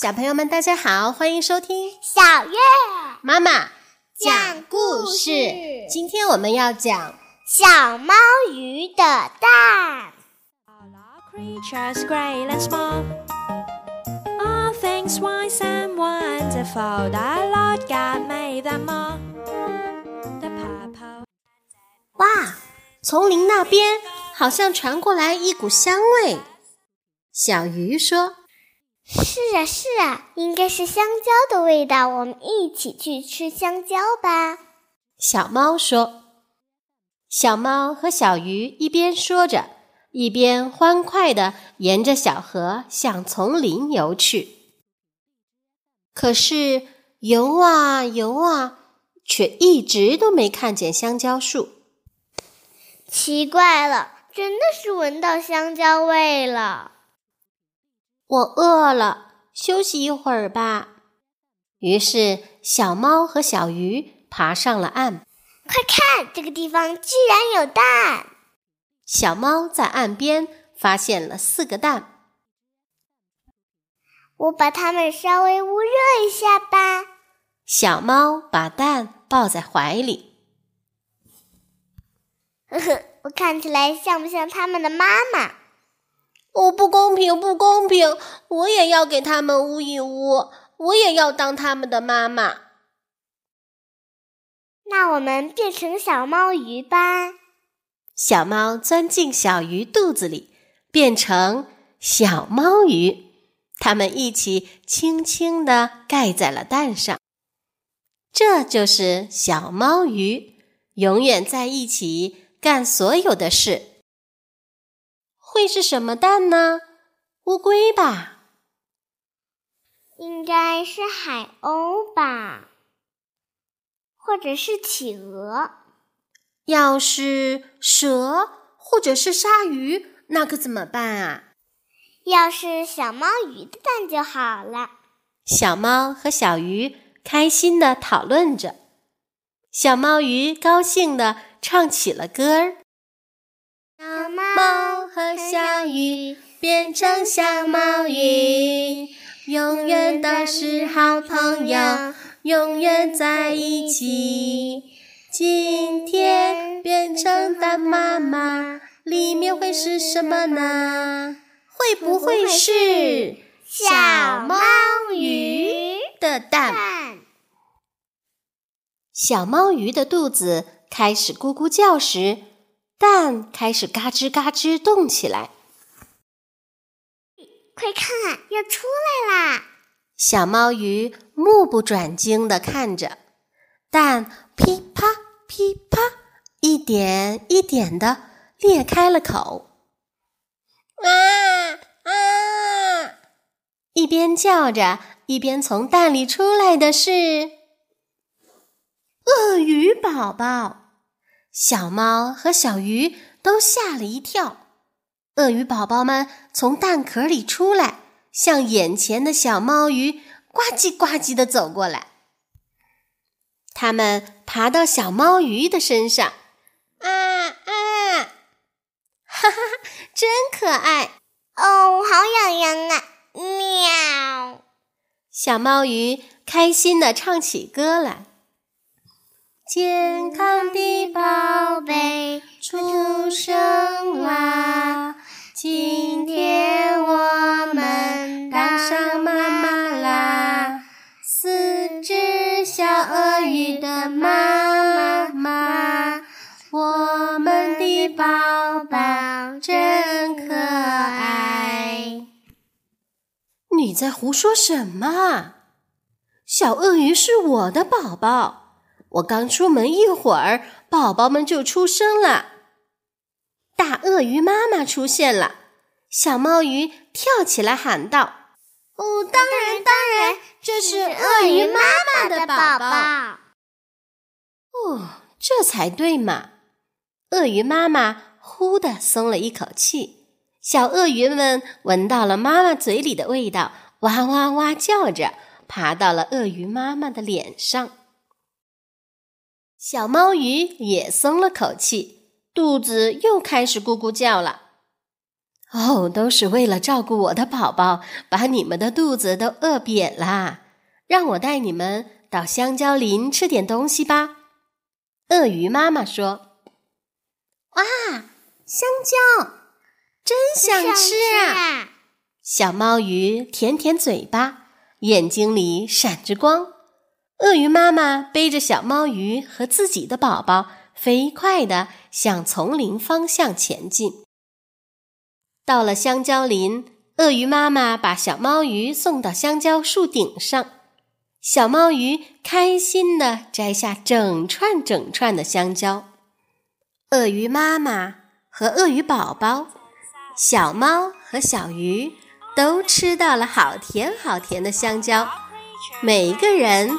小朋友们，大家好，欢迎收听小月妈妈讲故事。今天我们要讲小猫鱼的蛋。creatures great and small. All things wise and wonderful. The Lord God made them all. The purple. 哇，丛林那边好像传过来一股香味。小鱼说是啊，是啊，应该是香蕉的味道。我们一起去吃香蕉吧。小猫说。小猫和小鱼一边说着，一边欢快地沿着小河向丛林游去。可是游啊游啊，却一直都没看见香蕉树。奇怪了，真的是闻到香蕉味了。我饿了，休息一会儿吧。于是，小猫和小鱼爬上了岸。快看，这个地方居然有蛋！小猫在岸边发现了四个蛋。我把它们稍微捂热一下吧。小猫把蛋抱在怀里。呵呵，我看起来像不像他们的妈妈？哦，不公平，不公平！我也要给他们捂一捂，我也要当他们的妈妈。那我们变成小猫鱼吧。小猫钻进小鱼肚子里，变成小猫鱼。它们一起轻轻地盖在了蛋上。这就是小猫鱼，永远在一起干所有的事。会是什么蛋呢？乌龟吧？应该是海鸥吧，或者是企鹅。要是蛇或者是鲨鱼，那可怎么办啊？要是小猫鱼的蛋就好了。小猫和小鱼开心的讨论着，小猫鱼高兴地唱起了歌儿。小猫和小鱼变成小猫鱼，永远都是好朋友，永远在一起。今天变成大妈妈，里面会是什么呢？会不会是小猫鱼的蛋？小猫鱼的肚子开始咕咕叫时，蛋开始嘎吱嘎吱动起来。快看，要出来啦！小猫鱼目不转睛地看着，蛋噼啪噼啪，一点一点地裂开了口。啊啊！一边叫着，一边从蛋里出来的是鳄鱼宝宝。小猫和小鱼都吓了一跳。鳄鱼宝宝们从蛋壳里出来，向眼前的小猫鱼呱唧呱唧地走过来。它们爬到小猫鱼的身上，啊啊！哈哈哈，真可爱哦，好痒痒啊！喵！小猫鱼开心地唱起歌来。健康的宝贝出生啦！今天我们当上妈妈啦！四只小鳄鱼的妈妈，我们的宝宝真可爱。你在胡说什么？小鳄鱼是我的宝宝。我刚出门一会儿，宝宝们就出生了。大鳄鱼妈妈出现了，小猫鱼跳起来喊道：“哦，当然，当然，这是鳄鱼妈妈的宝宝。”哦，这才对嘛！鳄鱼妈妈呼的松了一口气，小鳄鱼们闻到了妈妈嘴里的味道，哇哇哇叫着，爬到了鳄鱼妈妈的脸上。小猫鱼也松了口气，肚子又开始咕咕叫了。哦，都是为了照顾我的宝宝，把你们的肚子都饿扁啦。让我带你们到香蕉林吃点东西吧。鳄鱼妈妈说：“哇，香蕉，真想吃啊！”小猫鱼舔舔嘴巴，眼睛里闪着光。鳄鱼妈妈背着小猫鱼和自己的宝宝，飞快地向丛林方向前进。到了香蕉林，鳄鱼妈妈把小猫鱼送到香蕉树顶上。小猫鱼开心地摘下整串整串的香蕉。鳄鱼妈妈和鳄鱼宝宝、小猫和小鱼都吃到了好甜好甜的香蕉，每一个人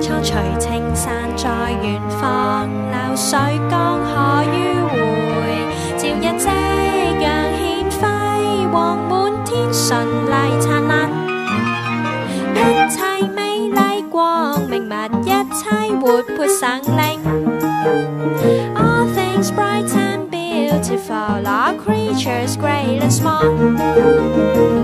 秋隨青山在遠方，流水江河迂迴，朝日夕陽獻輝煌，滿天順麗燦爛。一切美麗光明，物一切活泼生靈。All things bright and beautiful are creatures great and small.